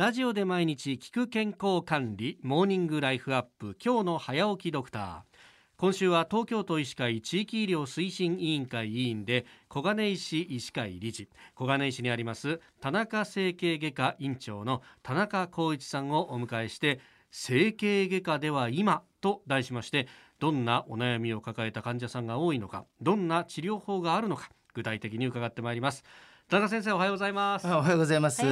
ラジオで毎日聞く健康管理モーニングライフアップ今日の早起きドクター。今週は東京都医師会地域医療推進委員会委員で小金井市医師会理事。小金井市にあります田中整形外科院長の田中光一さんをお迎えして整形外科では今と題しましてどんなお悩みを抱えた患者さんが多いのかどんな治療法があるのか具体的に伺ってまいります。田中先生おはようございます。おはようございます。よ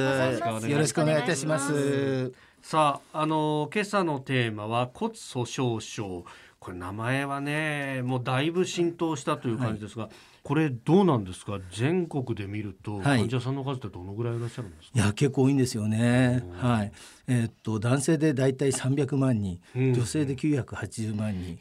ろしくお願いいたします。さああの今朝のテーマは骨粗鬆症。これ名前はねもうだいぶ浸透したという感じですが、はい、これどうなんですか？全国で見ると患者さんの数ってどのぐらいいらっしゃるんですか、はい、いや結構多いんですよね。はい。えー、っと男性でだいたい300万人、うん、女性で980万人、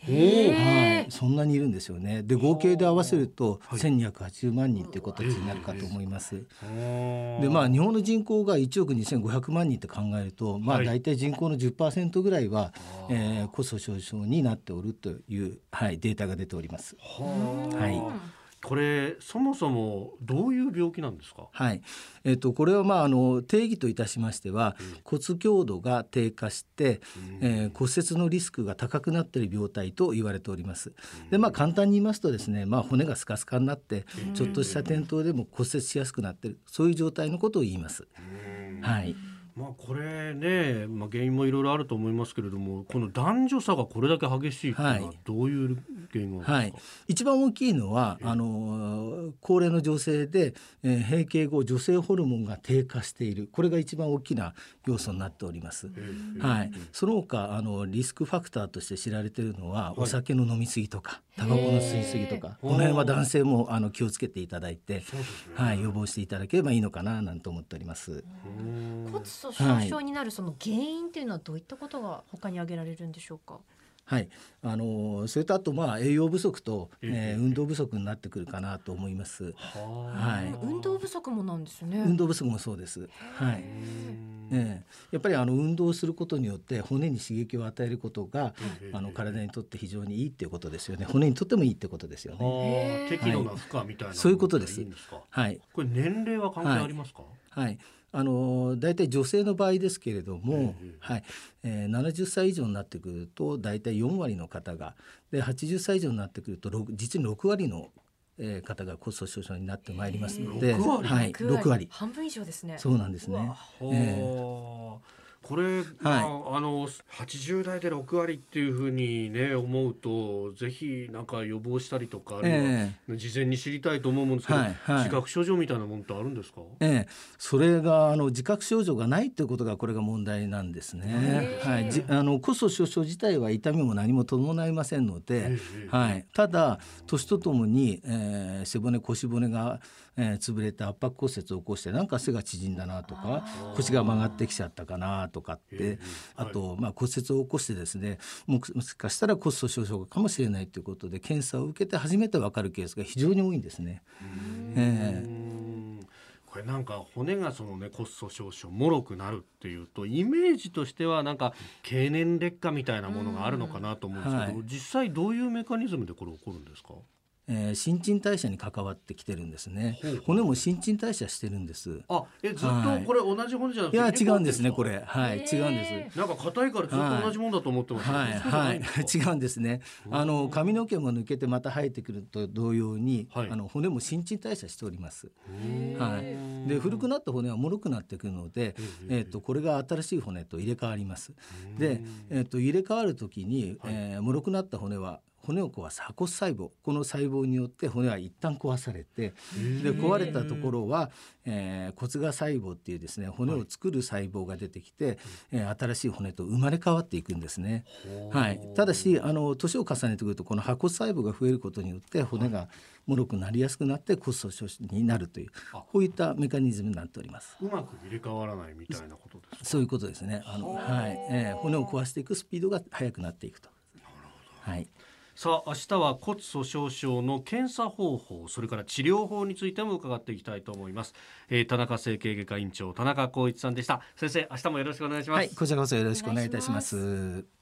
はい、そんなにいるんですよね。で合計で合わせると1280万人っていう形になるかと思います、でまあ日本の人口が1億2500万人って考えるとまあ大体人口の10%ぐらいは、はい、えー、骨粗鬆症になっておるという、はい、データが出ております。はいこれそもそもどういう病気なんですか？はい、えっ、ー、とこれはまああの定義といたしましては、うん、骨強度が低下して、うん、えー、骨折のリスクが高くなっている病態と言われております。うん、でまあ簡単に言いますとですね、まあ骨がスカスカになって、ちょっとした転倒でも骨折しやすくなっている、そういう状態のことを言います。はい。まあ、これね、まあ、原因もいろいろあると思いますけれどもこの男女差がこれだけ激しいというのはどういう原因がはい、一番大きいのはあの高齢の女性で、えー、閉経後女性ホルモンが低下している。これが一番大きな要素になっております。はい、その他あのリスクファクターとして知られているのは、お酒の飲み過ぎとかタバコの吸い過ぎとかこの辺は男性もあの気をつけていただいて、はい、予防していただければいいのかななんて思っております。骨粗鬆症になるその原因っていうのはどういったことが他に挙げられるんでしょうか？はい、あのそれとあとまあ栄養不足と、えー、運動不足になってくるかなと思います。はい、運動不足もなんですね。運動不足もそうです。はい。えー、やっぱりあの運動することによって骨に刺激を与えることがあの体にとって非常にいいっていうことですよね。骨にとってもいいってことですよね。適度な負荷みたいな、そういうことです。はい。これ年齢は関係ありますか？はい、はいあの大体女性の場合ですけれども、はい。えー、70歳以上になってくると大体4割の方がで80歳以上になってくると実に6割のえー、方が骨粗鬆症になってまいりますので、はい、6割。半分以上ですね。そうなんですね。えーこれ、はい、まあ、あの80代で6割っていうふうにね思うとぜひなんか予防したりとか、えー、事前に知りたいと思うんですけど、はいはい、自覚症状みたいなものってあるんですか、ええ、それがあの自覚症状がないということがこれが問題なんですね。はい、じあの骨粗鬆症自体は痛みも何も伴いませんので、はい、ただ年とともに、えー、背骨腰骨が、えー、潰れて圧迫骨折を起こしてなんか背が縮んだなとか腰が曲がってきちゃったかなととかって、あと、まあ、骨折を起こしてですねもしかしたら骨粗鬆症かもしれないということで検査を受けて初めて分かるケースが非常に多いんですね。えー、これなんか骨がそのね骨粗鬆症もろくなるっていうとイメージとしてはなんか経年劣化みたいなものがあるのかなと思うんですけど、はい、実際どういうメカニズムでこれ起こるんですか？えー、新陳代謝に関わってきてるんですね。骨も新陳代謝してるんです。あ、え、ずっとこれ同じ骨じゃなくて、はい、いや違うんですねこれ。はい、違うんです。なんか硬いからずっと同じもんだと思ってます、はい、はい、違うんですね。あの髪の毛も抜けてまた生えてくると同様に、はい、あの骨も新陳代謝しております。はい。で古くなった骨は脆くなってくるので、えっ、ー、とこれが新しい骨と入れ替わります。で、えっ、ー、と入れ替わるときに、はい、えー、脆くなった骨は骨を壊す破骨細胞この細胞によって骨は一旦壊されてで壊れたところは、えー、骨芽細胞っていうですね骨を作る細胞が出てきて、はい、えー、新しい骨と生まれ変わっていくんですね。はい、ただしあの年を重ねてくるとこの破骨細胞が増えることによって骨が脆くなりやすくなって骨粗鬆症になるというこういったメカニズムになっております。うまく入れ替わらないみたいなことですそういうことですね。あのはい、えー、骨を壊していくスピードが速くなっていくと。はい。さあ明日は骨粗鬆症の検査方法それから治療法についても伺っていきたいと思います、えー、田中整形外科院長田中光一さんでした。先生明日もよろしくお願いします、はい、こちらこそよろしくお願いいたします